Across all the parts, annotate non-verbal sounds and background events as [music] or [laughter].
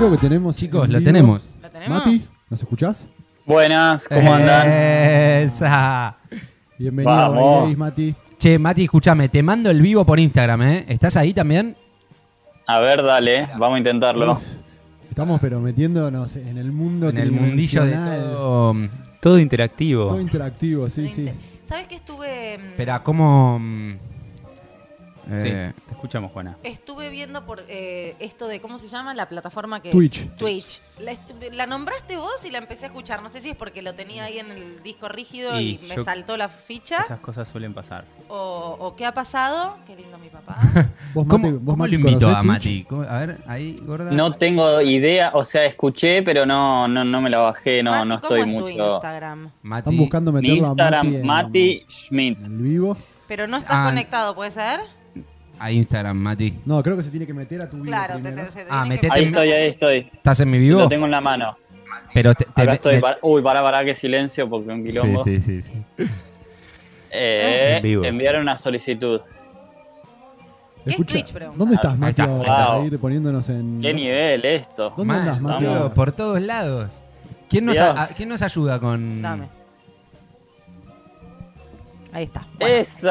Creo que tenemos. Chicos, lo tenemos. ¿Lo tenemos? Mati, ¿nos escuchás? Buenas, ¿cómo andan? Esa. Bienvenido Vamos. Mati. Che, Mati, escúchame, te mando el vivo por Instagram, ¿eh? ¿Estás ahí también? A ver, dale, vamos a intentarlo. Uf, estamos pero metiéndonos en el mundo En el mundillo de tridimensional. todo. Todo interactivo. Todo interactivo, sí, sí. ¿Sabes que estuve. mm, Espera, ¿cómo...? mm, Sí, eh, te escuchamos, Juana. Estuve viendo por eh, esto de, ¿cómo se llama? La plataforma que... Twitch. Twitch. La, la nombraste vos y la empecé a escuchar. No sé si es porque lo tenía ahí en el disco rígido y, Y me yo- saltó la ficha. Esas cosas suelen pasar. O, o qué ha pasado. Qué lindo mi papá. [laughs] Vos, ¿Cómo, Mati, vos, cómo Mati, lo invito a? Mati? ¿Cómo- A ver, ahí, gorda. No tengo idea, o sea, escuché, pero no, no, no me la bajé, no, Mati, no ¿cómo estoy es tu mucho. Instagram? Mati. Están buscando meterlo a Instagram, Mati en, Mati Schmidt. en el vivo. Pero no estás Ah, conectado, ¿puede ser? A Instagram, Mati. No, creo que se tiene que meter a tu vivo Claro, te, primero. te- se Ah, tiene metete Ahí estoy, ahí estoy. ¿Estás en mi vivo? Lo tengo en la mano. Pero te, te- Acá estoy. me- para- Uy, pará, pará, qué silencio, porque un quilombo. Sí, sí, sí, sí. Eh, En vivo. enviar una solicitud. ¿Qué es Twitch, pregunta? ¿Dónde estás, Ahí Mati, está, ahora? ahí está. Para ir poniéndonos en... ¿Qué nivel esto? ¿Dónde Mal, andas, Mati? boludo, ahora? por todos lados. ¿Quién nos, Dios. a- a- ¿Quién nos ayuda con...? Dame. Ahí está. Bueno, Esa,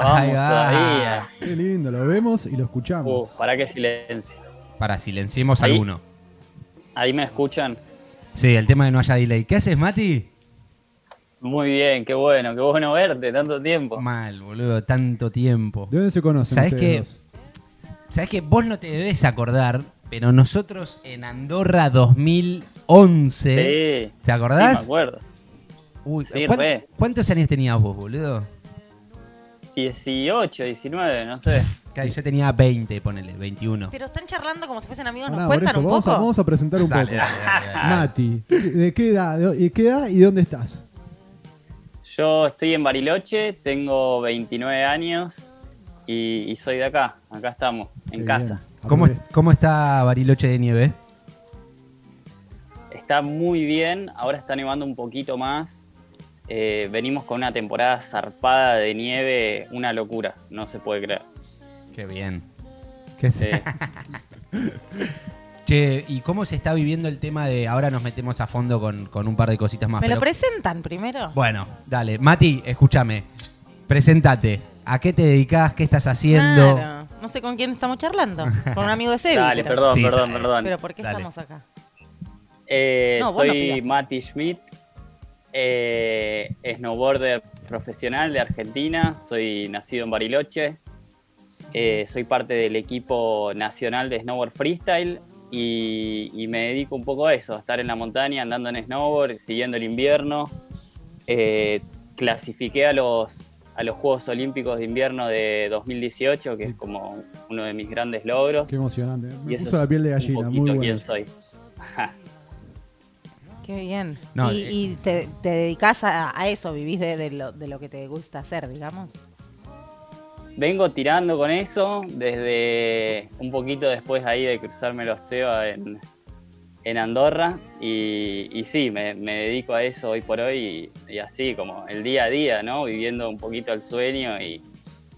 vamos Ahí va. todavía. Qué lindo, lo vemos y lo Uh, escuchamos. pará qué silencio. Para, silenciemos Ahí. alguno. Ahí me escuchan. Sí, el tema de no haya delay. ¿Qué haces, Mati? Muy bien, qué bueno, qué bueno verte, tanto tiempo. Mal, boludo, tanto tiempo. ¿De dónde se conocen ¿Sabés ustedes qué? dos? Sabes que vos no te debes acordar, pero nosotros en Andorra 2011, Sí, ¿te sí, me acordás? acuerdo. Uy, Sí, ¿cuán- re. ¿Cuántos años tenías vos, boludo? 18, 19, no sé. Claro, yo tenía 20, ponele, 21. pero están charlando como si fuesen amigos. ¿Nos Pará, por cuentan eso, un vamos, poco? a, vamos a presentar un Dale, poco. dale, dale, dale. Mati, ¿de qué edad, de qué edad y dónde estás? Yo estoy en Bariloche, tengo 29 años y, y soy de acá. Acá estamos, en Qué casa. bien. ¿Cómo, Aprove- ¿Cómo está Bariloche de nieve? Está muy bien, ahora está nevando un poquito más. Eh, venimos con una temporada zarpada de nieve, una locura, no se puede creer. Qué bien. ¿Qué Sí. sé? [laughs] Che, ¿y cómo se está viviendo el tema de... Ahora nos metemos a fondo con, con un par de cositas más. ¿Me lo presentan primero? Bueno, dale. Mati, escúchame. Presentate. ¿A qué te dedicas? ¿Qué estás haciendo? Claro. No sé con quién estamos charlando. Con un amigo de Sebi. Dale, pero, perdón, Sí, perdón, sabes. perdón. pero ¿por qué Dale. estamos acá? Eh, No, no soy pidas. Mati Schmidt, eh, snowboarder profesional de Argentina, soy nacido en Bariloche, eh, soy parte del equipo nacional de snowboard freestyle y, y me dedico un poco a eso, a estar en la montaña andando en snowboard, siguiendo el invierno. Eh, clasifiqué a los, a los Juegos Olímpicos de Invierno de 2018, que es como uno de mis grandes logros. Qué emocionante. Me puso la piel de un gallina, poquito muy quién bueno. soy. [laughs] Qué bien. No, y eh, y te, te dedicas a, a eso, vivís de, de lo, de lo que te gusta hacer, digamos. Vengo tirando con eso desde un poquito después ahí de cruzarme el océano en, en Andorra y, y sí, me, me dedico a eso hoy por hoy y, y así como el día a día, ¿no? Viviendo un poquito el sueño y,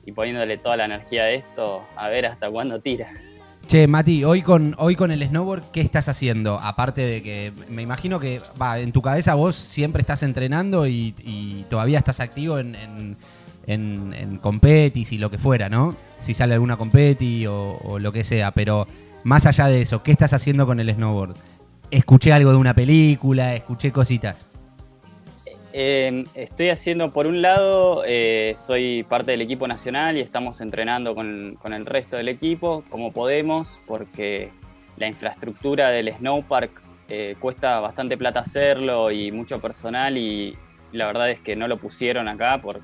y poniéndole toda la energía a esto a ver hasta cuándo tira. Che, Mati, hoy con, hoy con el snowboard, ¿qué estás haciendo? Aparte de que me imagino que va, en tu cabeza vos siempre estás entrenando y, todavía estás activo en, en competis y lo que fuera, ¿no? Si sale alguna competi o, o lo que sea, pero más allá de eso, ¿qué estás haciendo con el snowboard? Escuché algo de una película, escuché cositas. Eh, estoy haciendo, por un lado, eh, soy parte del equipo nacional y estamos entrenando con, con el resto del equipo como podemos, porque la infraestructura del snowpark eh, cuesta bastante plata hacerlo y mucho personal y la verdad es que no lo pusieron acá por,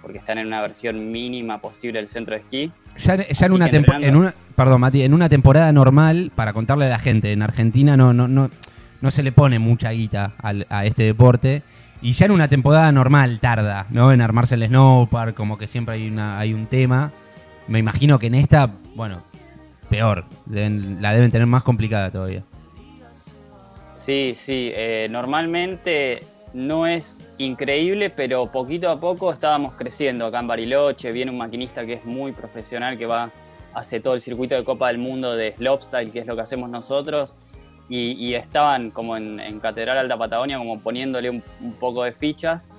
porque están en una versión mínima posible del centro de esquí. Ya, ya en una en una perdón Mati, en una temporada normal, para contarle a la gente, en Argentina no, no, no, no se le pone mucha guita al- a este deporte. Y ya en una temporada normal tarda, ¿no? En armarse el snowpark, como que siempre hay una, hay un tema. Me imagino que en esta, bueno, peor. La deben tener más complicada todavía. Sí, sí, eh, normalmente no es increíble, pero poquito a poco estábamos creciendo acá en Bariloche. Viene un maquinista que es muy profesional, que va, hace todo el circuito de Copa del Mundo de slopestyle, que es lo que hacemos nosotros. Y, y estaban como en, en Catedral Alta Patagonia, como poniéndole un, un poco de fichas.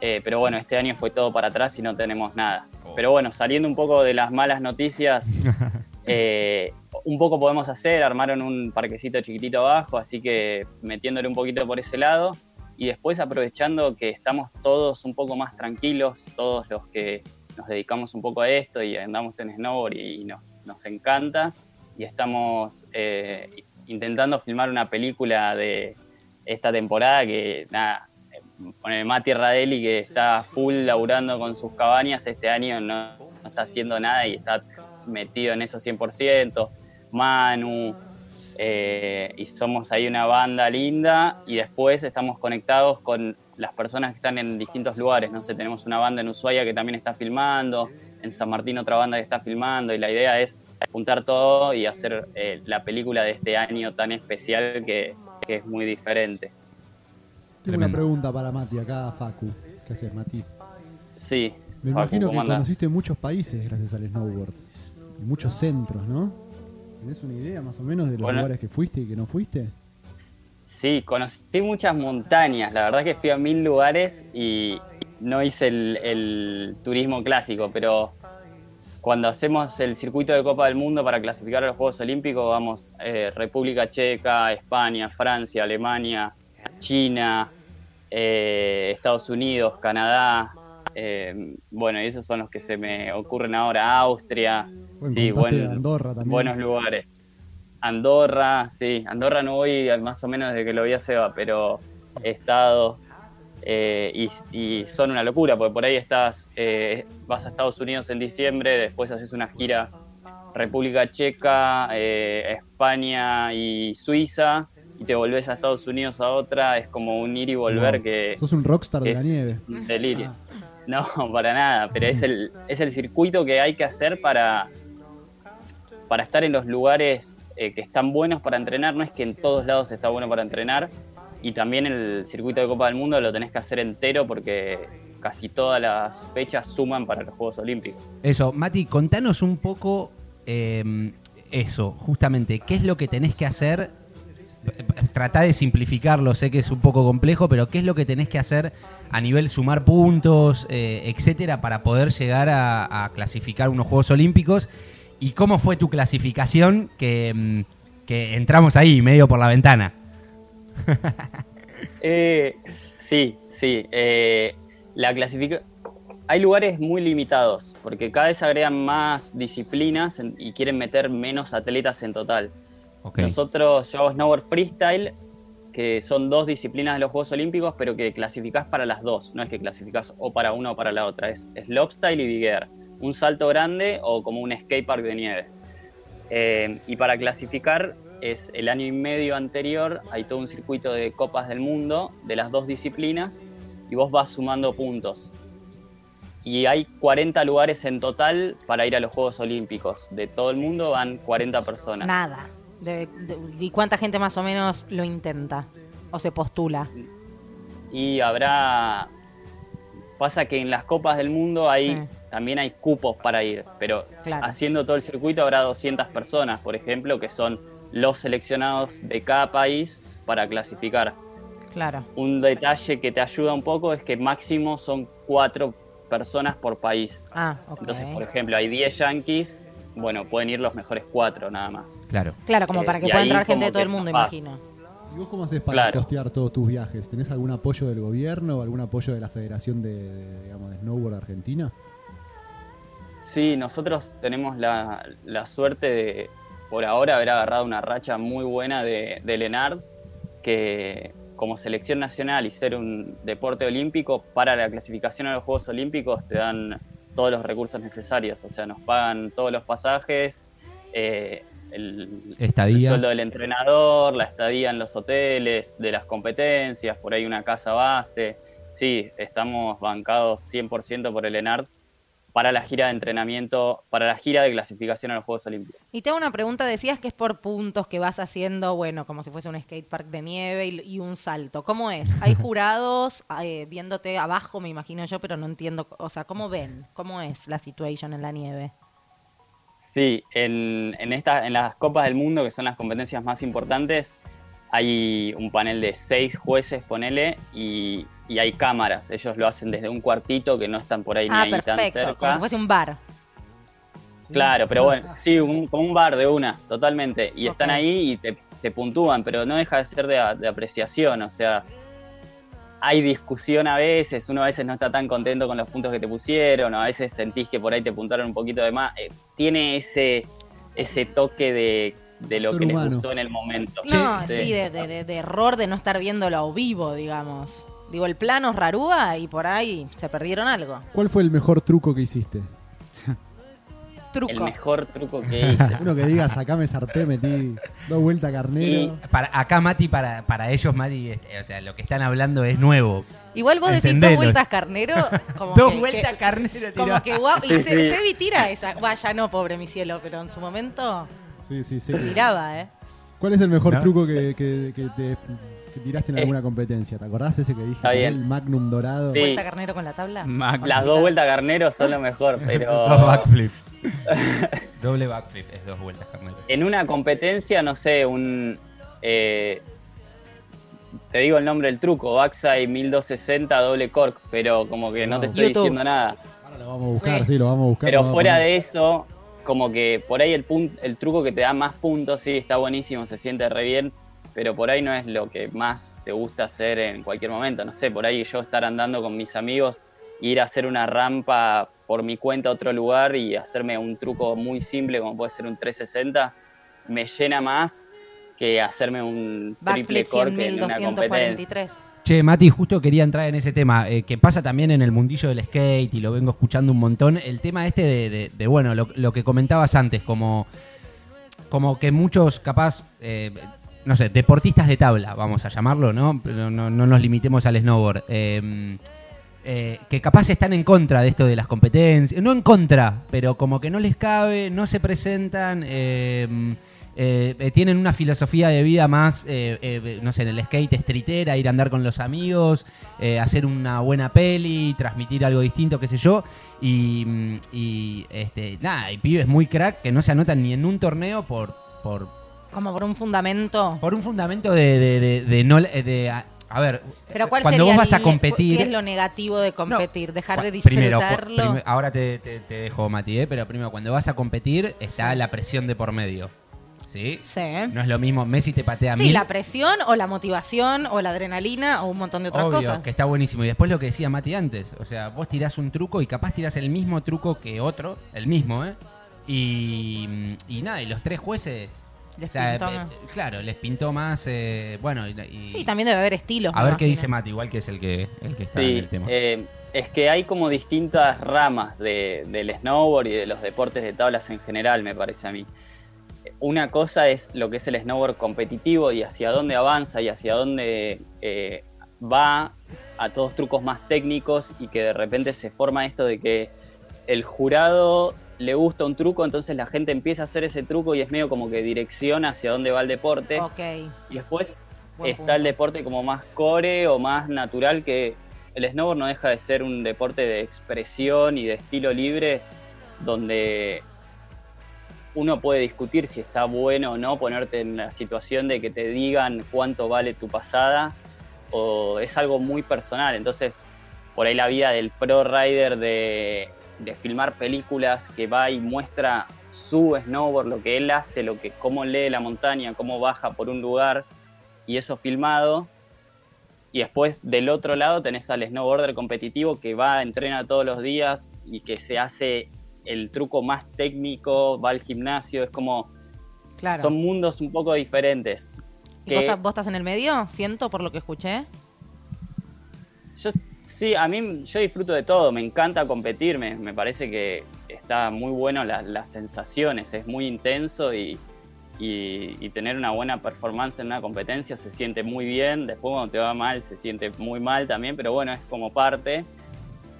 Eh, pero bueno, este año fue todo para atrás y no tenemos nada. Pero bueno, saliendo un poco de las malas noticias, [laughs] eh, un poco podemos hacer, armaron un parquecito chiquitito abajo, así que metiéndole un poquito por ese lado. Y después aprovechando que estamos todos un poco más tranquilos, todos los que nos dedicamos un poco a esto y andamos en snowboard y nos, nos encanta. Y estamos eh, intentando filmar una película de esta temporada que, nada, con el Mati Radelli que está full laburando con sus cabañas, este año no, no está haciendo nada y está metido en eso 100%. Manu, eh, y somos ahí una banda linda y después estamos conectados con las personas que están en distintos lugares. No sé, tenemos una banda en Ushuaia que también está filmando, en San Martín otra banda que está filmando y la idea es juntar todo y hacer eh, la película de este año tan especial que, que es muy diferente. Tengo una pregunta para Mati, acá Facu. ¿Qué haces, Mati? Sí. Me Facu, imagino que conociste muchos países gracias al snowboard. Y muchos centros, ¿no? ¿Tenés una idea más o menos de los Bueno. lugares que fuiste y que no fuiste? Sí, conocí muchas montañas. La verdad que fui a mil lugares y no hice el, el turismo clásico, pero cuando hacemos el circuito de Copa del Mundo para clasificar a los Juegos Olímpicos, vamos eh, República Checa, España, Francia, Alemania, China, eh, Estados Unidos, Canadá. eh, bueno, y esos son los que se me ocurren ahora. Austria. Bueno, sí, buen- Andorra también. buenos lugares. Andorra, sí, Andorra no voy más o menos desde que lo vi a Seba, pero he estado eh, y, y son una locura, porque por ahí estás, eh, vas a Estados Unidos en diciembre, después haces una gira República Checa, eh, España y Suiza, y te volvés a Estados Unidos a otra, es como un ir y volver Wow. que Sos un rockstar de la nieve. delirio. No, para nada, pero es el, es el circuito que hay que hacer para, para estar en los lugares que están buenos para entrenar. No es que en todos lados está bueno para entrenar. Y también el circuito de Copa del Mundo lo tenés que hacer entero porque casi todas las fechas suman para los Juegos Olímpicos. Eso, Mati, contanos un poco eh, eso, justamente, ¿qué es lo que tenés que hacer? Tratá de simplificarlo, sé que es un poco complejo, pero ¿qué es lo que tenés que hacer a nivel sumar puntos, eh, etcétera, para poder llegar a, a clasificar unos Juegos Olímpicos? ¿Y cómo fue tu clasificación que, mm, que entramos ahí, medio por la ventana? [laughs] Eh, sí, sí. eh, la clasifica... Hay lugares muy limitados, porque cada vez agregan más disciplinas y quieren meter menos atletas en total. Nosotros, yo hago snowboard freestyle, que son dos disciplinas de los Juegos Olímpicos, pero que clasificás para las dos. No es que clasificás o para una o para la otra. Es slopestyle y big air. Un salto grande o como un skatepark de nieve. Eh, y para clasificar es el año y medio anterior, hay todo un circuito de copas del mundo de las dos disciplinas y vos vas sumando puntos. Y hay 40 lugares en total para ir a los Juegos Olímpicos. De todo el mundo van 40 personas. Nada. De- de- ¿Y cuánta gente más o menos lo intenta? ¿O se postula? Y habrá. Pasa que en las copas del mundo hay, Sí. también hay cupos para ir, pero Claro. haciendo todo el circuito habrá 200 personas, por ejemplo, que son los seleccionados de cada país para clasificar. Claro. Un detalle que te ayuda un poco es que máximo son cuatro personas por país. Ah, ok. Entonces, por ejemplo, hay 10 yankees, bueno, pueden ir los mejores cuatro nada más. Claro. Claro, como eh, para que pueda entrar gente de todo el mundo, imagino. ¿Y vos cómo haces para Claro. costear todos tus viajes? ¿Tenés algún apoyo del gobierno o algún apoyo de la Federación de, de, digamos, de Snowboard Argentina? Sí, nosotros tenemos la, la suerte de, por ahora, haber agarrado una racha muy buena de, de Lenard, que como selección nacional y ser un deporte olímpico, para la clasificación a los Juegos Olímpicos te dan todos los recursos necesarios, o sea, nos pagan todos los pasajes, eh, el, el sueldo del entrenador, la estadía en los hoteles, de las competencias, por ahí una casa base. Sí, estamos bancados 100% por el ENART para la gira de entrenamiento, para la gira de clasificación a los Juegos Olímpicos. Y te hago una pregunta, decías que es por puntos que vas haciendo, bueno, como si fuese un skatepark de nieve y, y un salto. ¿Cómo es? ¿Hay [laughs] jurados eh, viéndote abajo, me imagino yo, pero no entiendo, o sea, ¿cómo ven? ¿Cómo es la situación en la nieve? Sí, en, en, esta, en las Copas del Mundo, que son las competencias más importantes, hay un panel de seis jueces, ponele, y, y hay cámaras. Ellos lo hacen desde un cuartito que no están por ahí Ah, ni ahí tan perfecto. Como cerca. si fuese un bar. Claro, pero bueno, sí, un- como un bar de una, totalmente. Y están ahí y te, te puntúan, pero no deja de ser de apreciación, o sea, hay discusión a veces, uno a veces no está tan contento con los puntos que te pusieron, o a veces sentís que por ahí te puntaron un poquito de más. Eh, tiene ese, ese toque de, de lo que les humano. gustó en el momento. No, sí, de, de- de- de error de no estar viéndolo a vivo, digamos. Digo, el plano es rarúa y por ahí se perdieron algo. ¿Cuál fue el mejor truco que hiciste? El Truco. mejor truco que [laughs] hice. Uno que diga, acá me zarpé, metí dos vueltas carnero. Para, acá, Mati, para, para ellos, Mati, este, o sea, lo que están hablando es nuevo. Igual vos decís dos vueltas carnero. [laughs] Como Dos que- vueltas que- carnero, tiró. Como que guau. Y Sí, Se- sí. Sebi tira esa. Vaya, no, pobre mi cielo, pero en su momento Sí, sí, sí. tiraba, ¿eh? ¿Cuál es el mejor ¿No? truco que, que- que te que tiraste en alguna competencia? ¿Te acordás ese que dije? Bien. El Magnum dorado. Sí. Vuelta carnero con la tabla. Mac- Las dos vueltas carneros son lo mejor, [laughs] pero... Dos backflips. [laughs] Doble backflip es dos vueltas carnero. en una competencia, no sé, un. eh, te digo el nombre del truco, Baxai 1260 doble cork, pero como que no te estoy YouTube. diciendo nada. Ahora lo vamos a buscar, Sí. sí, lo vamos a buscar. Pero fuera de eso, como que por ahí el, el truco que te da más puntos, sí, está buenísimo, se siente re bien, pero por ahí no es lo que más te gusta hacer en cualquier momento. No sé, por ahí yo estar andando con mis amigos, ir a hacer una rampa por mi cuenta a otro lugar y hacerme un truco muy simple, como puede ser un 360, me llena más que hacerme un triple cork en una competencia. 100.243. Che, Mati, justo quería entrar en ese tema, eh, que pasa también en el mundillo del skate y lo vengo escuchando un montón. El tema este de, bueno, lo, que comentabas antes, como, como que muchos, capaz, eh, no sé, deportistas de tabla, vamos a llamarlo, ¿no? Pero no, no nos limitemos al snowboard. eh, eh, que capaz están en contra de esto de las competencias, no en contra, pero como que no les cabe, no se presentan, eh, eh, eh, tienen una filosofía de vida más, eh, eh, no sé, en el skate streetera, ir a andar con los amigos, hacer una buena peli, transmitir algo distinto, qué sé yo, y, mm, y, este, nada, hay pibes muy crack que no se anotan ni en un torneo por, por, Como por un fundamento. por un fundamento de, de, de- de no, de, a, a ver, Pero ¿cuál cuando sería vos vas a competir... ¿Qué es lo negativo de competir? Dejar de primero, disfrutarlo. prim- ahora te, te- te dejo, Mati, ¿eh? pero primero, cuando vas a competir, está la presión de por medio. ¿Sí? sí. No es lo mismo, Messi te patea Sí, mil. la presión o la motivación o la adrenalina o un montón de otras Obvio, cosas. que está buenísimo. Y después lo que decía Mati antes, o sea, vos tirás un truco y capaz tirás el mismo truco que otro, el mismo, ¿eh? Y, y nada, y los tres jueces... Les o sea, pintó eh, más. claro, les pintó más, eh, bueno, y, y- Sí, también debe haber estilos. a me ver qué imagino. dice Mati, igual que es el que, el que está en Sí, el tema. eh, es que hay como distintas ramas de- del snowboard y de los deportes de tablas en general, me parece a mí. Una cosa es lo que es el snowboard competitivo y hacia dónde avanza y hacia dónde eh, va a todos trucos más técnicos y que de repente se forma esto de que el jurado le gusta un truco, entonces la gente empieza a hacer ese truco y es medio como que dirección hacia dónde va el deporte. Y después Buen está punto. el deporte como más core o más natural, que el snowboard no deja de ser un deporte de expresión y de estilo libre, donde uno puede discutir si está bueno o no ponerte en la situación de que te digan cuánto vale tu pasada, o es algo muy personal. Entonces, por ahí la vida del pro rider de, de filmar películas que va y muestra su snowboard, lo que él hace, lo que, cómo lee la montaña, cómo baja por un lugar, y eso filmado. Y después del otro lado tenés al snowboarder competitivo que va, entrena todos los días y que se hace el truco más técnico, va al gimnasio, es como, Claro. son mundos un poco diferentes. ¿Y vos, que- vos estás en el medio? Siento por lo que escuché. Yo, sí, a mí yo disfruto de todo, me encanta competir, me, me parece que está muy bueno la- las sensaciones, es muy intenso y, y- y tener una buena performance en una competencia se siente muy bien, después cuando te va mal se siente muy mal también, pero bueno, es como parte.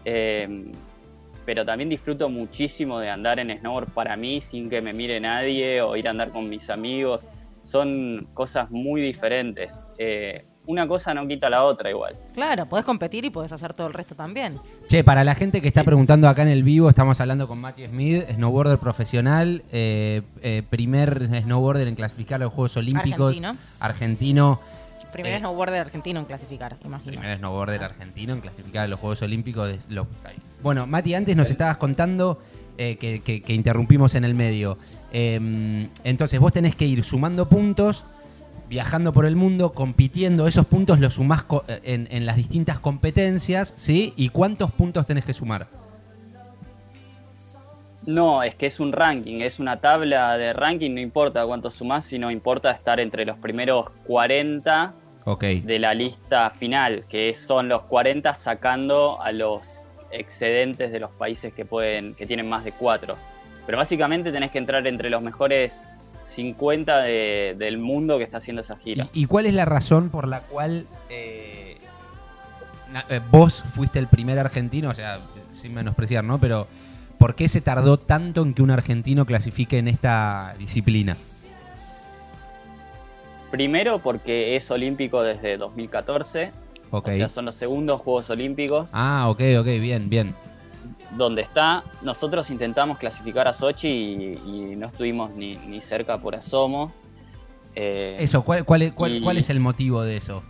Eh, pero también disfruto muchísimo de andar en snowboard para mí sin que me mire nadie o ir a andar con mis amigos. Son cosas muy diferentes. Eh, una cosa no quita la otra igual. Claro, podés competir y podés hacer todo el resto también. Che, para la gente que está preguntando acá en el vivo, estamos hablando con Matthew Smith, snowboarder profesional, eh, eh, primer snowboarder en clasificar a los Juegos Olímpicos. Argentino. Argentino. Primer Eh, snowboarder argentino en clasificar, imagino. Primer snowboarder argentino en clasificar a los Juegos Olímpicos de slopestyle. Bueno, Mati, antes nos estabas contando eh, que, que- que interrumpimos en el medio. Eh, entonces, vos tenés que ir sumando puntos, viajando por el mundo, compitiendo. Esos puntos los sumás co- eh, en, en las distintas competencias, ¿sí? ¿Y cuántos puntos tenés que sumar? No, es que es un ranking, es una tabla de ranking, no importa cuánto sumás, sino importa estar entre los primeros 40 Ok. de la lista final, que son los 40 sacando a los excedentes de los países que pueden, que tienen más de 4. Pero básicamente tenés que entrar entre los mejores 50 de- del mundo que está haciendo esa gira. ¿Y, y cuál es la razón por la cual eh, eh, vos fuiste el primer argentino? O sea, sin menospreciar, ¿no? Pero ¿por qué se tardó tanto en que un argentino clasifique en esta disciplina? Primero porque es olímpico desde 2014, Ok. o sea, son los segundos Juegos Olímpicos. Ah, ok, ok, bien, bien. donde está, nosotros intentamos clasificar a Sochi y, y no estuvimos ni, ni cerca por asomo. Eh, Eso, ¿cuál, cuál, es- cuál, Y- cuál es el motivo de eso?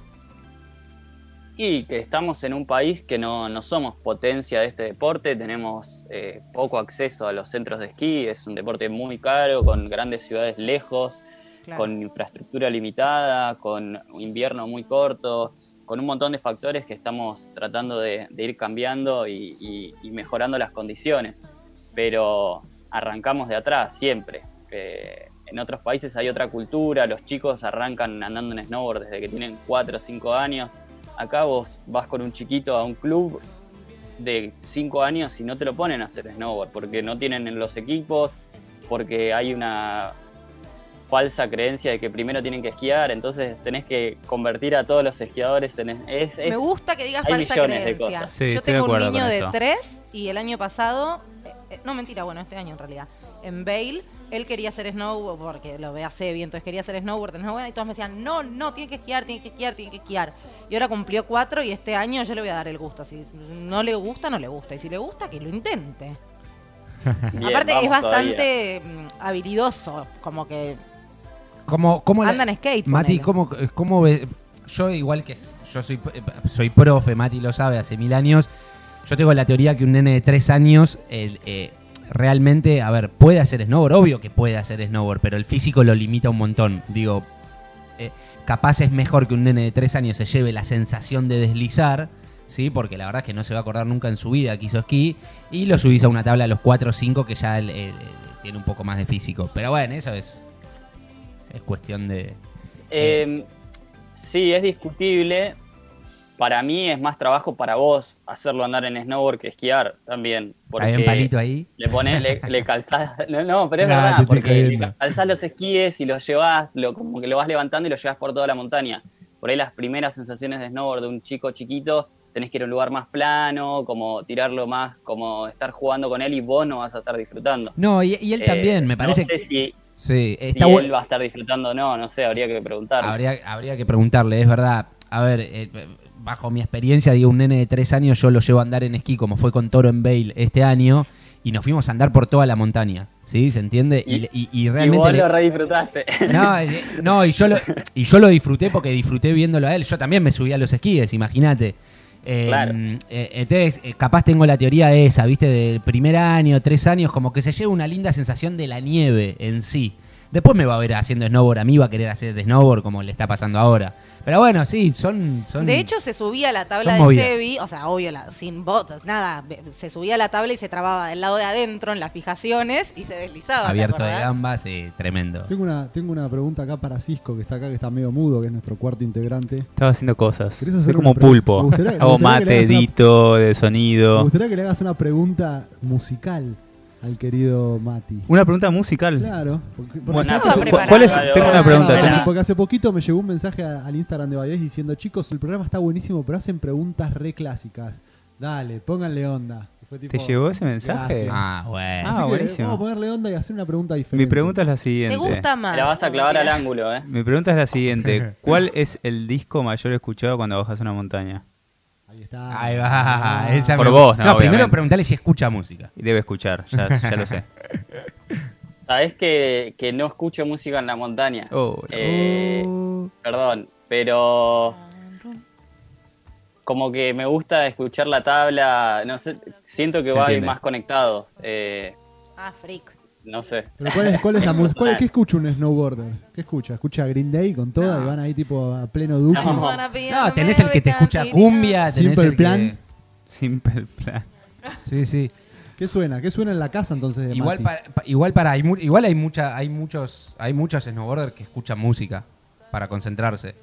Y que estamos en un país que no, no somos potencia de este deporte, tenemos eh, poco acceso a los centros de esquí, es un deporte muy caro, con grandes ciudades lejos, Claro. con infraestructura limitada, con invierno muy corto, con un montón de factores que estamos tratando de, ir cambiando y mejorando las condiciones. Pero arrancamos de atrás siempre. Eh, en otros países hay otra cultura, los chicos arrancan andando en snowboard desde que tienen 4 o 5 años. Acá vos vas con un chiquito a un club de 5 años y no te lo ponen a hacer snowboard porque no tienen los equipos, porque hay una falsa creencia de que primero tienen que esquiar, entonces tenés que convertir a todos los esquiadores en... Es, Me gusta que digas hay falsa millones de creencia. cosas. Sí, Yo tengo un niño de. 3 y el año pasado, eh, no mentira, bueno, este año en realidad, en Bale, él quería hacer snowboard porque lo ve hace bien, entonces quería hacer snowboard, snowboard y todos me decían, no, no, tiene que esquiar, tiene que esquiar, tiene que esquiar. Y ahora cumplió 4 y este año yo le voy a dar el gusto. Si no le gusta, no le gusta. Y si le gusta, que lo intente. [laughs] Bien, Aparte es todavía. bastante mm, habilidoso, como que ¿Cómo, cómo la- anda en skate. Mati, ponele. ¿cómo, cómo ve? Yo igual que yo soy, soy profe, Mati lo sabe, hace mil años. Yo tengo la teoría que un nene de tres años el, eh, realmente, a ver, puede hacer snowboard, obvio que puede hacer snowboard, pero el físico lo limita un montón. Digo, eh, capaz es mejor que un nene de tres años se lleve la sensación de deslizar, ¿sí? Porque la verdad es que no se va a acordar nunca en su vida que hizo esquí, y lo subís a una tabla a los 4 o 5 que ya el- el- el- tiene un poco más de físico. Pero bueno, eso es, es cuestión de... Eh, sí, es discutible. Para mí es más trabajo para vos hacerlo andar en snowboard que esquiar también. Porque Hay un palito ahí. le pones, le, le [laughs] calzás. No, no, pero es Nah, verdad, porque le calzás los esquíes y los llevas, lo, como que lo vas levantando y lo llevas por toda la montaña. Por ahí las primeras sensaciones de snowboard de un chico chiquito, tenés que ir a un lugar más plano, como tirarlo más, como estar jugando con él y vos no vas a estar disfrutando. No, y, y él Eh, también, me parece No sé si, Sí, si está él bueno. va a estar disfrutando o no, no sé, habría que preguntar. Habría, habría que preguntarle, es verdad. A ver, eh, bajo mi experiencia, digo, un nene de tres años yo lo llevo a andar en esquí, como fue con Toro en Bale este año, y nos fuimos a andar por toda la montaña, ¿sí? ¿Se entiende? Y, y- y Y realmente... vos le- lo re disfrutaste. [laughs] No, eh, no, y yo, lo, y yo lo disfruté porque disfruté viéndolo a él. Yo también me subí a los esquíes, imagínate. Claro. eh, entonces, eh, capaz tengo la teoría esa, ¿viste? Del primer año, tres años, como que se lleva una linda sensación de la nieve en sí. Después me va a ver haciendo snowboard, a mí va a querer hacer snowboard como le está pasando ahora. Pero bueno, sí, son... son De hecho, se subía a la tabla de movidas. Sebi, o sea, obvio, la- sin botas, nada. Se subía a la tabla y se trababa del lado de adentro en las fijaciones y se deslizaba. ¿te abierto de gambas, sí, tremendo. Tengo una, tengo una pregunta acá para Cisco, que está acá, que está medio mudo, que es nuestro cuarto integrante. Estaba haciendo cosas. ¿Querés hacer Soy como pulpo. Me [laughs] me Hago mate, una- edito, de Me sonido. gustaría que le hagas una pregunta musical al querido Mati. Una pregunta musical. Claro. Porque, porque Bueno, hace Estaba poco- preparado. ¿Cuál es? Vale, Tengo una pregunta. Ah, porque hace poquito me llegó un mensaje a- al Instagram de Valles diciendo, chicos, el programa está buenísimo, pero hacen preguntas re clásicas. Dale, pónganle onda. Fue tipo, ¿Te llegó ese mensaje? Gracias. Ah, bueno. Así Ah, que buenísimo. Vamos a ponerle onda y hacer una pregunta diferente. Mi pregunta es la siguiente. ¿Te gusta más? La vas a clavar al ángulo, ¿eh? Mi pregunta es la siguiente. [laughs] ¿Cuál es el disco mayor escuchado cuando bajas una montaña? Ahí está. Ahí va. Ah. esa Por me- vos, no, primero obviamente. preguntale si escucha música. Y debe escuchar, ya, ya lo sé. [laughs] Sabés que, que no escucho música en la montaña. Oh, Eh, Perdón, pero como que me gusta escuchar la tabla, no sé, siento que Se va entiende. más conectados, eh, Ah, freak. No sé. Pero ¿cuál es, cuál es la [laughs] música? ¿Cuál- ¿Qué escucha un snowboarder? ¿Qué escucha? ¿Escucha Green Day con toda y van ahí tipo a pleno duque? No. No, tenés el que te escucha cumbia, tenés Simple el que- Plan. Simple plan. Sí, sí. ¿Qué suena? ¿Qué suena en la casa entonces de Igual Mati? para, pa- igual para hay, igual hay mucha hay muchos hay muchos snowboarders que escuchan música para concentrarse.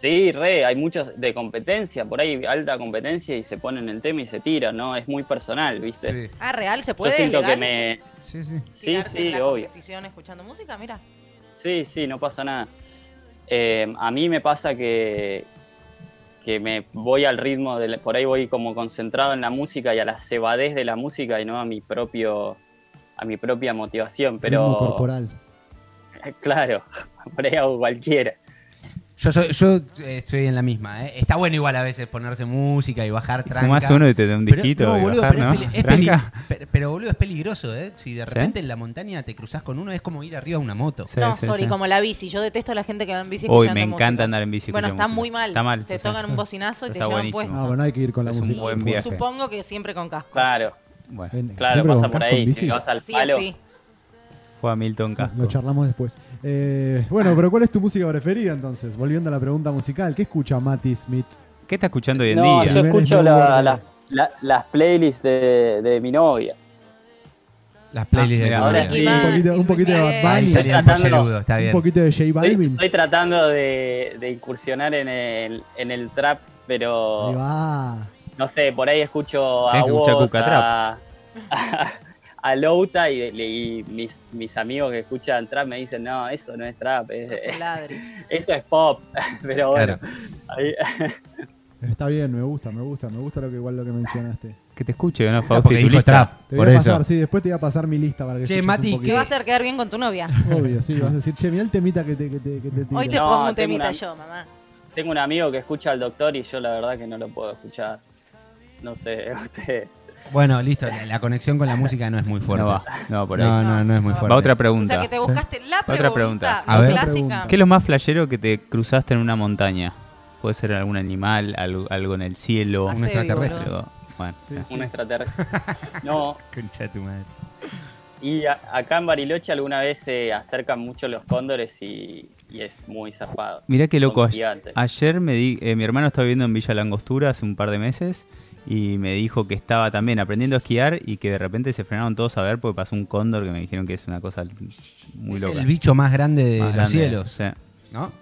Sí, re, hay muchos de competencia, por ahí alta competencia y se ponen el tema y se tiran, ¿no? Es muy personal, ¿viste? Sí. Ah, real, se Yo puede siento legal? que me... Sí, sí. Sí, sí, en la obvio. competición escuchando música, mira. Sí, sí, no pasa nada. Eh, a mí me pasa que, que me voy al ritmo, de la- por ahí voy como concentrado en la música y a la cebadez de la música y no a mi propio a mi propia motivación, pero Ritmo corporal. [laughs] claro, [laughs] por ahí hago cualquiera. Yo soy yo eh, estoy en la misma, ¿eh? Está bueno igual a veces ponerse música y bajar tranca. Fumás uno y te da un Pero- disquito no, y boludo, bajar, pero ¿no? es, peli- es peli- ¿Tranca? pero, pero, boludo, es peligroso, ¿eh? Si de repente en la montaña te cruzás con uno, es como ir arriba de una moto. Sí, no, sí, sorry, sí. como la bici. Yo detesto a la gente que va en bici Uy, me encanta música. andar en bici Bueno, está música. muy mal. Está mal, Te o sea, tocan un bocinazo y te está llevan buenísimo. puesto. Ah, bueno, hay que ir con la Es un música. buen viaje. Supongo que siempre con casco. Claro, Bueno, En- claro, pasa por ahí, si vas al Sí palo. Juega Milton Lo Casco. charlamos después. Eh, bueno, pero ¿cuál es tu música preferida entonces? Volviendo a la pregunta musical, ¿qué escucha Mati Smith? ¿Qué está escuchando hoy en No, día? yo escucho la- la- la- las playlists de, de mi novia. Las playlists Ah, de mira, Ahora ahora sí. Un poquito, un poquito de Bad Bunny, el Tratando- un poquito de J Estoy, Balvin. estoy tratando de, de incursionar en el, en el trap, Ahí pero va. no sé, por ahí escucho a vos, Cuca a, a, [laughs] a Louta y, y mis, mis amigos que escuchan trap me dicen, no, eso no es trap, es- ladri. [laughs] eso es pop. [laughs] Pero bueno, Claro. ahí- [laughs] Está bien, me gusta, me gusta, me gusta lo que igual lo que mencionaste. Que te escuche, ¿no? No, Fausti, porque tu trap, Te por voy a eso. pasar, sí, después te voy a pasar mi lista para que Che, Mati, un ¿Qué va a hacer quedar bien con tu novia? Obvio, sí, vas a decir, che, mirá el temita que te, que te, que te tiro. Hoy te No, pongo un tengo temita una- yo, mamá. tengo un amigo que escucha al doctor y yo la verdad que no lo puedo escuchar. No sé, usted. Bueno, listo, la, la conexión con la música no es muy fuerte. No va, no, por ahí. No, no, no es muy fuerte. Va otra O pregunta. sea que te buscaste la Otra pregunta. A ver. clásica. ¿Qué es lo más flashero que te cruzaste en una montaña? Puede ser algún animal, algo, algo en el cielo. Un sí, extraterrestre. Bueno, Sí, sí. sí. Un extraterrestre. [laughs] No, Concha de tu madre. y a- acá en Bariloche alguna vez se acercan mucho los cóndores y, y es muy zarpado. Mirá qué loco. Son a- gigantes. Ayer me di, eh, mi hermano estaba viviendo en Villa Langostura hace un par de meses y me dijo que estaba también aprendiendo a esquiar y que de repente se frenaron todos a ver porque pasó un cóndor que me dijeron que es una cosa muy es loca. el bicho más grande de Más los grande, cielos, sí. ¿no?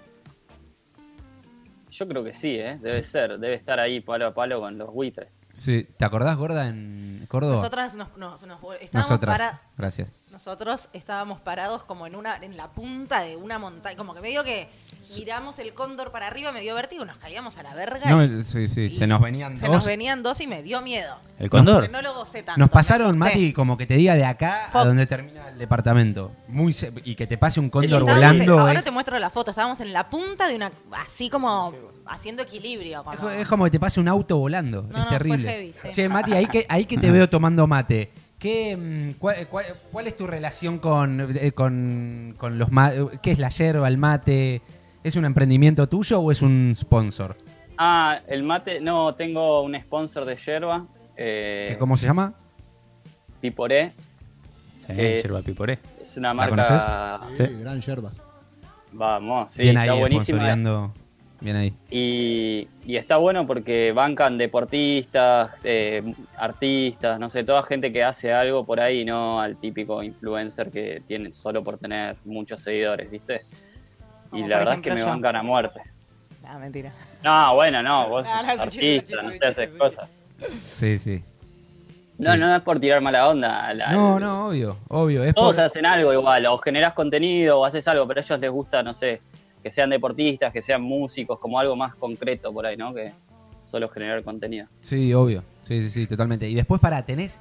Yo creo que sí, ¿eh? debe ser, debe estar ahí palo a palo con los buitres. Sí. ¿Te acordás, Gorda, en Córdoba? Nosotras nos, nos- nos- estábamos Nosotras. para- Gracias. nosotros estábamos parados como en una en la punta de una montaña, como que medio que miramos el cóndor para arriba, me dio vértigo, nos caíamos a la verga. No, y- sí, sí, y se nos venían se dos. nos venían dos y me dio miedo. ¿El cóndor? Porque no lo gocé tanto. Nos pasaron. Mati, como que te diga de acá a donde termina el departamento. Muy y que te pase un cóndor volando. en- ahora es, te muestro la foto, estábamos en la punta de una así como haciendo equilibrio. es como- co- es como que te pase un auto volando. No, es no, fue terrible. heavy, sí. Che, Mati, ahí que, ahí que te veo tomando mate. ¿Qué, mm, cuál, cuál- cuál es tu relación con, eh, con, con los ¿Qué es la yerba, el mate? ¿Es un emprendimiento tuyo o es un sponsor? Ah, el mate, no, tengo un sponsor de yerba, eh, ¿Qué- ¿Cómo se llama? Piporé, Sí, Es- yerba piporé. es una ¿La marca... Sí, Sí. gran yerba. Vamos, sí, bien está ahí, buenísima. Sponsoreando. Bien ahí. Y, y está bueno porque bancan deportistas, eh, artistas, no sé, toda gente que hace algo por ahí, no al típico influencer que tiene solo por tener muchos seguidores, ¿viste? Y Como la verdad es que me yo. bancan a muerte. Ah, mentira. No, bueno, no, vos [laughs] No, no, sos artista, es haces cosas. Sí, sí. No, Sí. no es por tirar mala onda. la- No, no, obvio, obvio. Es Todos por- hacen algo igual, o generás contenido o haces algo, pero a ellos les gusta, no sé, que sean deportistas, que sean músicos, como algo más concreto por ahí, ¿no? Que solo generar contenido. Sí, obvio. Sí, sí, sí, totalmente. Y después, para, tenés,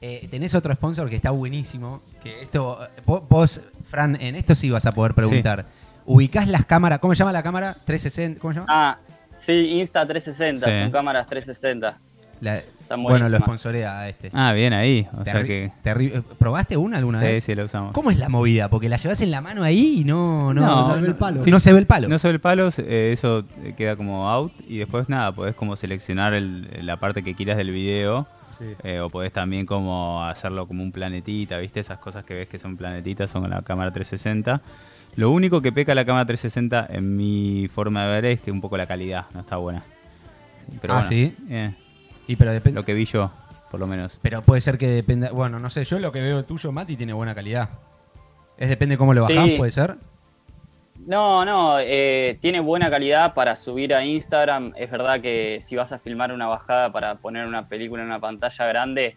eh, tenés otro sponsor que está buenísimo. Que esto, vos, vos, Fran, en esto sí vas a poder preguntar. Ubicás las cámaras, ¿cómo se llama la cámara? 360, ¿cómo se llama? Ah, sí, Insta360, Sí. son cámaras 360. La- bueno, lo sponsorea a este. Ah, bien ahí. O sea que. eh, ¿Probaste una alguna Sí, vez? sí, lo usamos. ¿Cómo es la movida? Porque la llevas en la mano ahí y no, no, No, no se ve el palo. No se ve el palo. No sobre el palo, eh, eso eh, queda como out y después nada, podés como seleccionar el- la parte que quieras del video eh, o podés también como hacerlo como un planetita, ¿viste? Esas cosas que ves que son planetitas son con la cámara 360. Lo único que peca la cámara 360 en mi forma de ver es que un poco la calidad no está buena. Pero Ah, bueno, ¿sí? eh, Y pero depende. lo que vi yo, por lo menos. Pero puede ser que dependa. Bueno, no sé, yo lo que veo tuyo, Mati, tiene buena calidad. Es depende cómo lo bajás, Sí. puede ser. No, no, eh, tiene buena calidad para subir a Instagram. Es verdad que si vas a filmar una bajada para poner una película en una pantalla grande,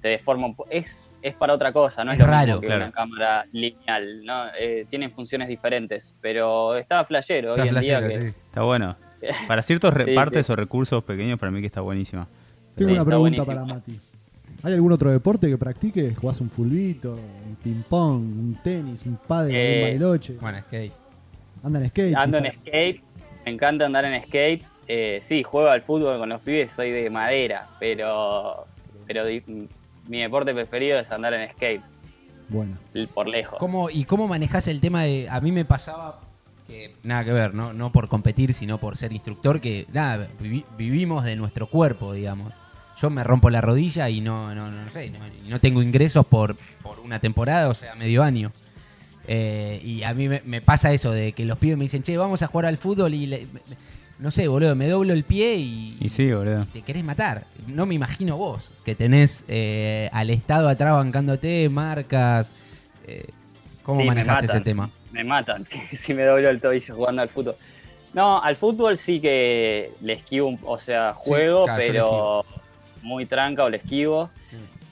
te deforma un po- Es, es para otra cosa, no es, Es lo mismo raro, que claro. una cámara lineal. ¿no? Eh, tienen funciones diferentes, pero está flashero Está hoy en día. flashero, que- sí. Está bueno. [laughs] Para ciertos Sí, repartes sí. o recursos pequeños, para mí que está buenísima. Tengo Sí, una pregunta buenísimo. para Mati. ¿Hay algún otro deporte que practiques? ¿Jugás un fulbito, un ping-pong, un tenis, un pádel, Eh, un bariloche? Bueno, skate. ¿Anda en skate? Ando en skate, me encanta andar en skate. Eh, sí, juego al fútbol con los pibes, soy de madera, pero, pero mi deporte preferido es andar en skate, Bueno. por lejos. ¿Cómo, ¿Y cómo manejás el tema de.? A mí me pasaba que nada que ver, ¿no? No por competir, sino por ser instructor, que nada, vivi- vivimos de nuestro cuerpo, digamos. Yo me rompo la rodilla y no, no, no, sé, no, y no tengo ingresos por, por una temporada, o sea, medio año. Eh, y a mí me, me pasa eso, de que los pibes me dicen, che, vamos a jugar al fútbol y, le- me- no sé, boludo, me doblo el pie y, Y sí, boludo. te querés matar. No me imagino vos, que tenés eh, al Estado atrás bancándote, marcas. eh, ¿Cómo Sí, me manejás ese tema? Me matan [laughs] si, si me doblo el tobillo jugando al fútbol. No, al fútbol sí que le esquivo, un- o sea, Sí, juego, claro, pero muy tranca o le esquivo.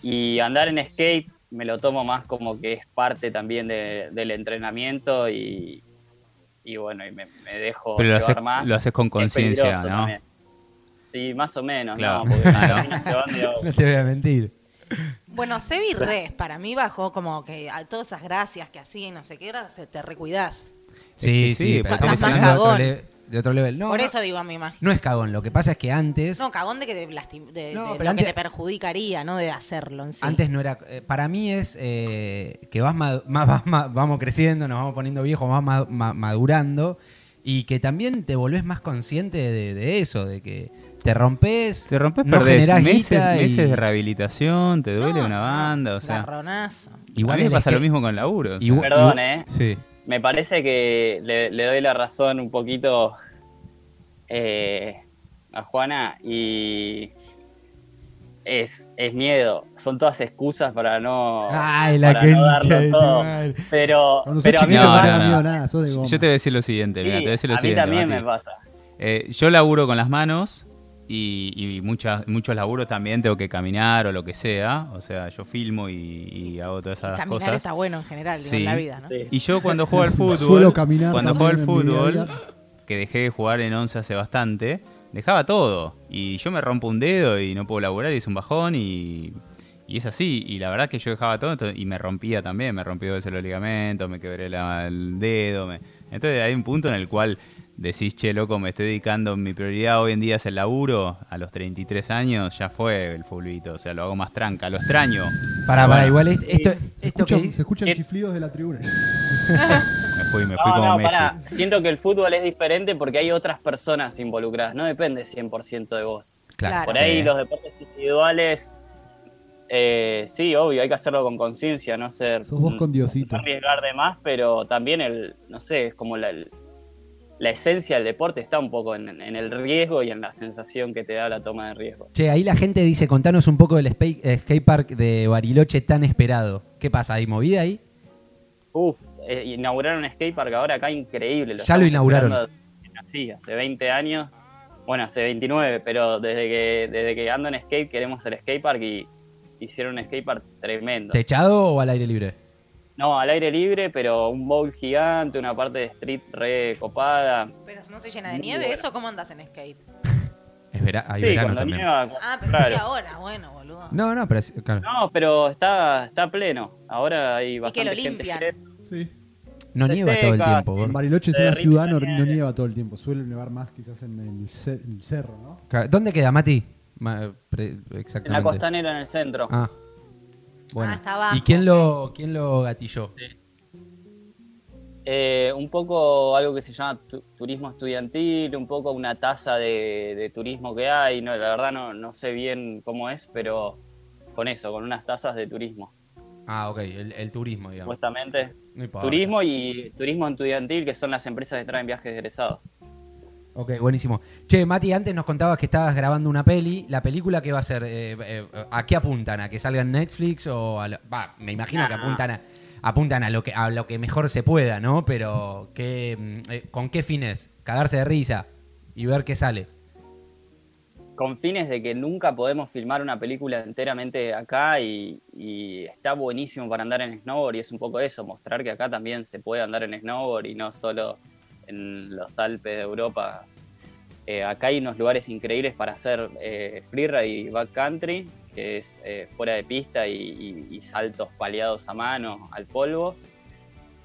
Y andar en skate me lo tomo más como que es parte también de- del entrenamiento y, y bueno, y me, me dejo Pero lo llevar haces, más. lo haces con conciencia, ¿no? también. Sí, más o menos, Claro. ¿no? Porque [laughs] No te voy a mentir. Bueno, Sebi Res, para mí bajó como que a todas esas gracias que y no sé qué, era, te, te recuidás. Sí, sí, sí, pero estamos hablando de otro, le- de otro level. No, Por no, eso digo, me imagino. no es cagón, lo que pasa es que antes... No, cagón de que te, lastim- de, No, de pero lo antes- que te perjudicaría, no de hacerlo en sí. Antes no era. eh, para mí es eh, que vas más, vas vamos creciendo, nos vamos poniendo viejos, vas ma- ma- madurando y que también te volvés más consciente de, de eso, de que te rompes. Te rompes, no perdés meses, y- meses de rehabilitación, te duele No, una no, banda, o sea. garronazo. Igual a mí me pasa lo mismo con laburo. o sea. Perdón, ¿eh? Sí. Me parece que le, le doy la razón un poquito eh, a Juana y es, es miedo. Son todas excusas para no, Ay, la para no concha darlo todo. madre. Pero, pero a mí no, no, pasa. no. miedo nada, sos de goma. Yo te voy a decir lo siguiente, mira, Sí, te voy a decir lo a mí siguiente. también Mati. me pasa. Eh, yo laburo con las manos y, y muchas, muchos laburos también tengo que caminar o lo que sea. O sea, yo filmo y, y hago todas esas Caminar cosas. está bueno en general, digo, Sí. en la vida, ¿no? Sí. Y yo cuando juego al [laughs] fútbol, Suelo caminar cuando juego al fútbol, que dejé de jugar en 11 hace bastante, dejaba todo. Y yo me rompo un dedo y no puedo laburar y es un bajón y, y es así. Y la verdad que yo dejaba todo entonces- y me rompía también. Me rompí dos veces los ligamentos, me quebré la- el dedo. me- Entonces hay un punto en el cual decís, che, loco, me estoy dedicando, mi prioridad hoy en día es el laburo. A los 33 años ya fue el fulbito, o sea, lo hago más tranca, lo extraño. Para, para, igual est- esto, Se esto que se escuchan Eh, chiflidos de la tribuna. Me fui, me fui No, como no, Messi. Siento que el fútbol es diferente porque hay otras personas involucradas. No depende 100% de vos. Claro, Por sí. ahí los deportes individuales, eh, sí, obvio, hay que hacerlo con conciencia, no ser... Sos vos con Diosito. no arriesgar de más, pero también el, no sé, es como la, la esencia del deporte está un poco en, en el riesgo y en la sensación que te da la toma de riesgo. Che, ahí la gente dice, contanos un poco del eh, skate park de Bariloche tan esperado. ¿Qué pasa? ¿Hay movida ahí? Uf, eh, inauguraron un skatepark ahora acá increíble. Ya lo inauguraron. Sí, hace 20 años. Bueno, hace 29, pero desde que, desde que ando en skate queremos el skatepark y hicieron un skatepark tremendo. ¿Techado o al aire libre? No, al aire libre, pero un bowl gigante, una parte de street re copada. Pero no se llena de Muy nieve, bueno. ¿eso cómo andas en skate? Es vera- hay sí, verano cuando también. nieva. Ah, pensé claro. que ahora, bueno, boludo. No, no, pero es- claro. No, pero está, está pleno. Ahora hay que bastante lo gente limpian. yendo. Sí. no se nieva todo el tiempo. sí. En Bariloche es una ciudad, no, nieva todo el tiempo. Suele nevar más quizás en el, ce- el cerro, ¿no? ¿Dónde queda, Mati? Ma- pre- En la exactamente. costanera en el centro. Ah. Bueno. Ah, está abajo. ¿Y quién lo, quién lo gatilló? Eh, un poco algo que se llama tu- turismo estudiantil, un poco una tasa de, de turismo que hay. No, la verdad no, no sé bien cómo es, pero con eso, con unas tasas de turismo, Ah, ok, el, el turismo, digamos. supuestamente. No. Turismo y turismo estudiantil, que son las empresas que traen viajes egresados. Ok, buenísimo. Che, Mati, antes nos contabas que estabas grabando una peli. ¿La película qué va a ser? Eh, eh, ¿A qué apuntan? ¿A que salga en Netflix o a lo- Va, me imagino que apuntan a, apuntan a lo que a lo que mejor se pueda, ¿no? Pero ¿qué, mm, eh, ¿con qué fines? Cagarse de risa y ver qué sale. Con fines de que nunca podemos filmar una película enteramente acá y, y está buenísimo para andar en snowboard y es un poco eso, mostrar que acá también se puede andar en snowboard y no solo en los Alpes de Europa. Eh, acá hay unos lugares increíbles para hacer eh, freeride y backcountry, que es eh, fuera de pista y, saltos paliados a mano al polvo.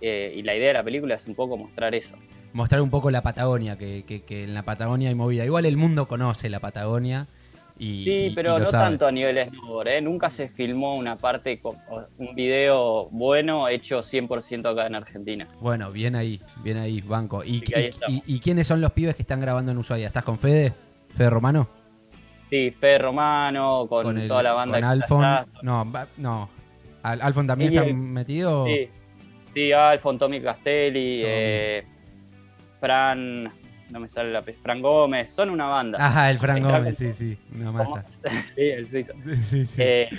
Eh, y la idea de la película es un poco mostrar eso. Mostrar un poco la Patagonia, que, que- que en la Patagonia hay movida. Igual el mundo conoce la Patagonia y. Sí, y pero no sabe. tanto a nivel snowboard, ¿eh? Nunca se filmó una parte, con- un video bueno hecho 100% acá en Argentina. Bueno, bien ahí, bien ahí, banco. ¿Y, quiénes son los pibes que están grabando en Ushuaia? ¿Estás con Fede? ¿Fede Romano? Sí, Fede Romano, con, el- toda la banda Con Alfon. No, no. Al- ¿Alfon también está el- metido? Sí, sí, Alfon, Tommy Castelli, Tommy. eh, Fran, no me sale la pe- Fran Gómez, son una banda. Ajá, el Fran Está Gómez, sí, sí. Una masa. [laughs] sí, el suizo. Sí, sí, sí. Eh,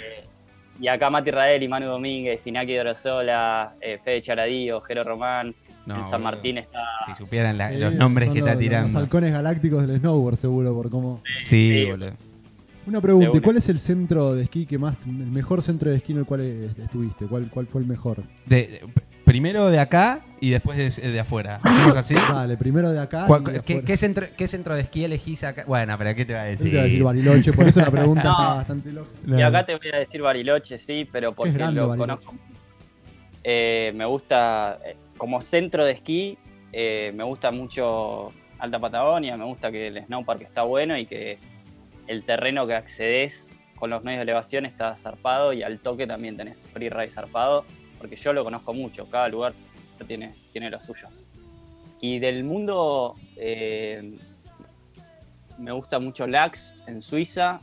y acá Mati Rael, Manu Domínguez, Inaki Dorosola, eh, Fede Charadío, Jero Román. No, en San. Martín está Si supieran la- Sí, los nombres que está los- tirando. Los halcones galácticos del snowboard, seguro, por cómo. Sí, Sí. boludo. Una pregunta, ¿y. ¿cuál es el centro de esquí que más, el mejor centro de esquí en el cual est- estuviste? ¿Cuál, cuál fue el mejor? De- de- primero de acá y después de, de afuera. ¿Hacemos así? [laughs] Dale, primero de acá. ¿Cuál- y de ¿Qué, afuera. qué centro, ¿Qué centro de esquí elegís acá? Bueno, pero ¿qué te va a decir? te va a decir Bariloche, por eso la pregunta [laughs] No. está bastante loca. Y acá te voy a decir Bariloche, sí, pero porque grande lo Bariloche. conozco. Eh, me gusta, eh, como centro de esquí, eh, me gusta mucho Alta Patagonia, me gusta que el snowpark está bueno y que el terreno que accedes con los medios de elevación está zarpado y al toque también tenés freeride zarpado, porque yo lo conozco mucho, cada lugar tiene, tiene lo suyo. Y del mundo, eh, me gusta mucho Lax en Suiza,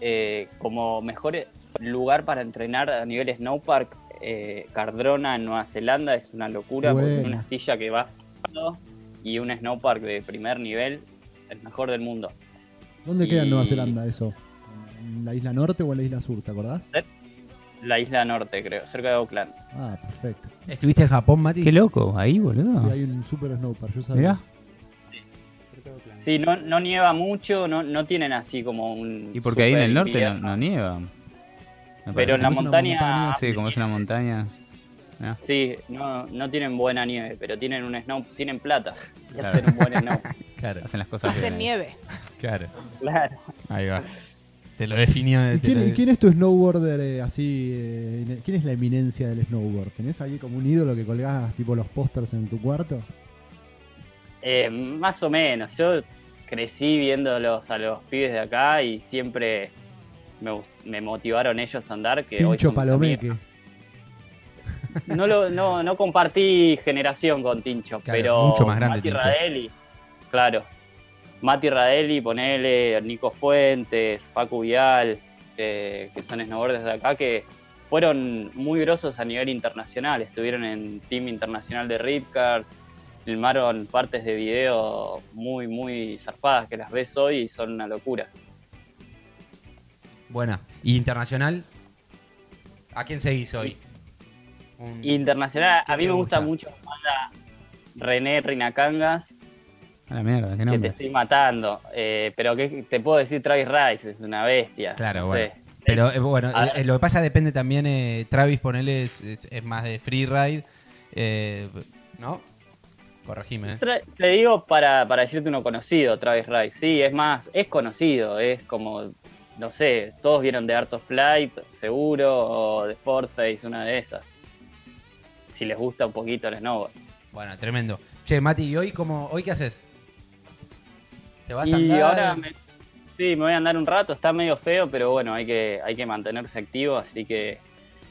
eh, como mejor lugar para entrenar a nivel snowpark, eh, Cardrona en Nueva Zelanda es una locura, porque Bueno. tiene una silla que va y un snowpark de primer nivel, el mejor del mundo. ¿Dónde queda en Nueva Zelanda eso? ¿En la isla norte o en la isla sur, te acordás? La isla norte, creo, cerca de Auckland. Ah, perfecto. ¿Estuviste en Japón, Mati? Qué loco, ahí, boludo. Sí, hay un super snowpark, yo sabía. Mirá. Sí, no, no nieva mucho, no, no tienen así como un... Y porque ahí en el norte no, invierno. no nieva. Pero en la montaña... montaña, Sí, como es una montaña. Ah, Sí, no, no tienen buena nieve, pero tienen un snow, tienen plata. Y Claro. hacen un buen snow. [laughs] Claro, hacen las cosas Hacen bien. nieve. claro. Claro. Ahí va. Te lo definió. ¿Y te quién, lo- y quién es tu snowboarder eh, así? eh, ¿Quién es la eminencia del snowboard? ¿Tenés ahí como un ídolo que colgás tipo los pósters en tu cuarto? Eh, más o menos. Yo crecí viéndolos a los pibes de acá y siempre me, motivaron ellos a andar. Que hoy Tincho mis Palomeque. No, lo, no, no compartí generación con Tincho, Claro, pero mucho más grande Tincho. Claro. Mati Radelli, ponele, Nico Fuentes, Facu Vial, eh, que son snowboarders de acá, que fueron muy grosos a nivel internacional. Estuvieron en Team Internacional de Ripcard, filmaron partes de video muy, muy zarpadas que las ves hoy y son una locura. Buena. ¿Y internacional? ¿A quién seguís hoy? Un- Internacional, ¿Qué a mí me gusta, gusta? mucho la banda René Rinacangas, A la mierda, qué que te estoy matando. Eh, pero que te puedo decir Travis Rice, es una bestia. Claro, no bueno. sé. Pero eh, bueno, A eh, lo que pasa depende también. eh, Travis, ponele, es, es- es más de freeride. Eh, ¿No? Corregime, ¿eh? Te digo para, para decirte uno conocido, Travis Rice. Sí, es más, es conocido, es como, no sé, todos vieron de Art of Flight, seguro, o de Fourth Face, una de esas. Si les gusta un poquito el snowboard. Bueno, tremendo. Che, Mati, ¿y hoy cómo, hoy qué haces? ¿Te vas Y a andar? ahora me, sí, me voy a andar un rato, está medio feo, pero bueno, hay que, hay que mantenerse activo, así que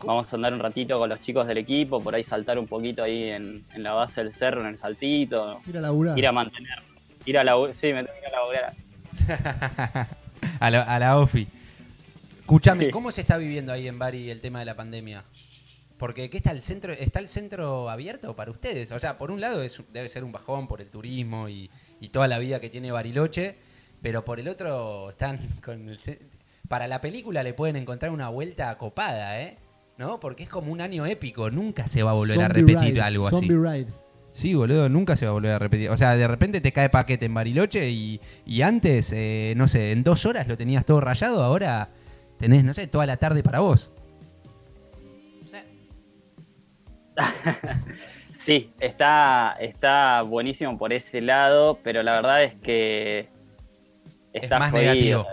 vamos a andar un ratito con los chicos del equipo, por ahí saltar un poquito ahí en, en la base del cerro, en el saltito, Ir a laburar. ir a mantener, ir a la sí, me tengo que ir a laburar. [laughs] a, la, a la OFI. Escúchame, Sí. ¿cómo se está viviendo ahí en Bari el tema de la pandemia? Porque ¿qué está el centro? ¿Está el centro abierto para ustedes? O sea, por un lado es, debe ser un bajón por el turismo y, y toda la vida que tiene Bariloche, pero por el otro están con el para la película le pueden encontrar una vuelta copada, ¿eh? ¿No? Porque es como un año épico, nunca se va a volver a repetir Ride, algo así. Zombie Ride. Sí, boludo, nunca se va a volver a repetir. O sea, de repente te cae paquete en Bariloche y, y antes, eh, no sé, en dos horas lo tenías todo rayado, ahora tenés, no sé, toda la tarde para vos. [laughs] Sí, está, está buenísimo por ese lado, pero la verdad es que está más jodido. negativo.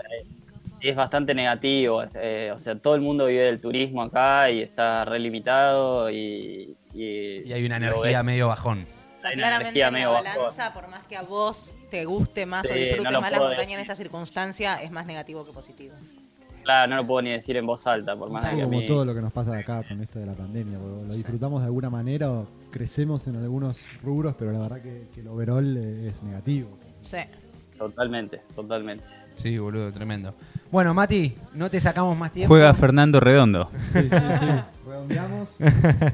Es bastante negativo. es, eh, o sea, todo el mundo vive del turismo acá y está relimitado y, y, Y hay una energía ves- medio bajón. O sea, claramente en la medio bajón. balanza, por más que a vos te guste más o Sí, disfrutes no más la montaña en decir. esta circunstancia, es más negativo que positivo. Claro, no lo puedo ni decir en voz alta, por más que a como mí... todo lo que nos pasa acá con esto de la pandemia, porque lo disfrutamos de alguna manera o crecemos en algunos rubros, pero la verdad que, que el overall eh, es negativo. Sí. Totalmente, totalmente. Sí, boludo, tremendo. Bueno, Mati, no te sacamos más tiempo. Juega Fernando Redondo. Sí, sí, sí. Redondeamos.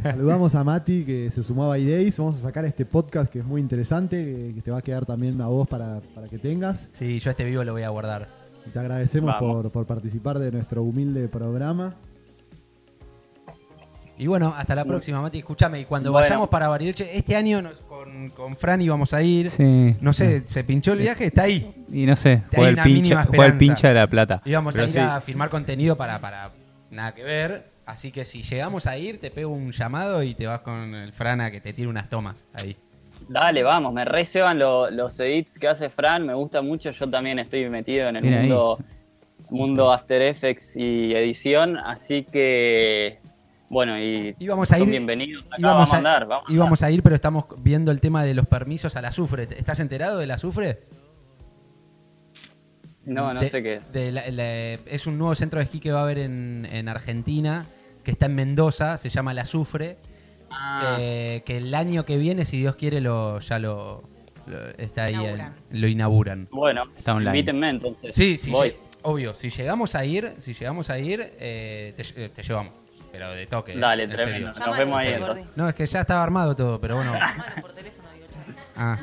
Saludamos a Mati que se sumaba a iDays. Vamos a sacar este podcast que es muy interesante, que, que te va a quedar también a vos para, para que tengas. Sí, yo este vivo lo voy a guardar. Y te agradecemos por, por participar de nuestro humilde programa. Y bueno, hasta la próxima, Mati. Escúchame, y cuando Bueno. vayamos para Bariloche, este año nos- con, con Fran íbamos a ir. Sí. No sé, se pinchó el viaje, está ahí. Y no sé, juega el, pincha, el pincha de la plata. Íbamos a Pero ir sí. a filmar contenido para, para nada que ver. Así que si llegamos a ir, te pego un llamado y te vas con el Fran a que te tire unas tomas ahí. Dale, vamos, me reseban los edits que hace Fran, me gusta mucho, yo también estoy metido en el ahí. mundo, mundo After Effects y edición, así que bueno, y Íbamos a son ir- bienvenidos, acá Íbamos vamos a a, andar, vamos a íbamos a ir, pero estamos viendo el tema de los permisos al azufre. ¿Estás enterado del azufre? No, no De- sé qué es. de la- la- es un nuevo centro de esquí que va a haber en, en Argentina, que está en Mendoza, se llama El Azufre. Ah, eh, que el año que viene, si Dios quiere, lo, ya lo, lo- está ahí, Inauguran. el- lo inauguran. bueno, Está online. invítenme entonces. Sí, sí, voy. obvio. Si llegamos a ir, si llegamos a ir, eh, te, eh, te llevamos. Pero de toque. Dale, en tremendo. serio. Nos vemos ahí entonces. No, es que ya estaba armado todo, pero bueno. Por teléfono. Ah.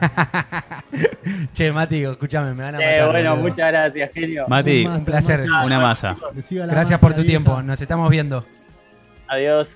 [laughs] che, Mati, escúchame, me van a Eh, matar. bueno, boludo. muchas gracias, genio. Mati, Un un placer. Una masa. Gracias por tu tiempo. Nos estamos viendo. Adiós.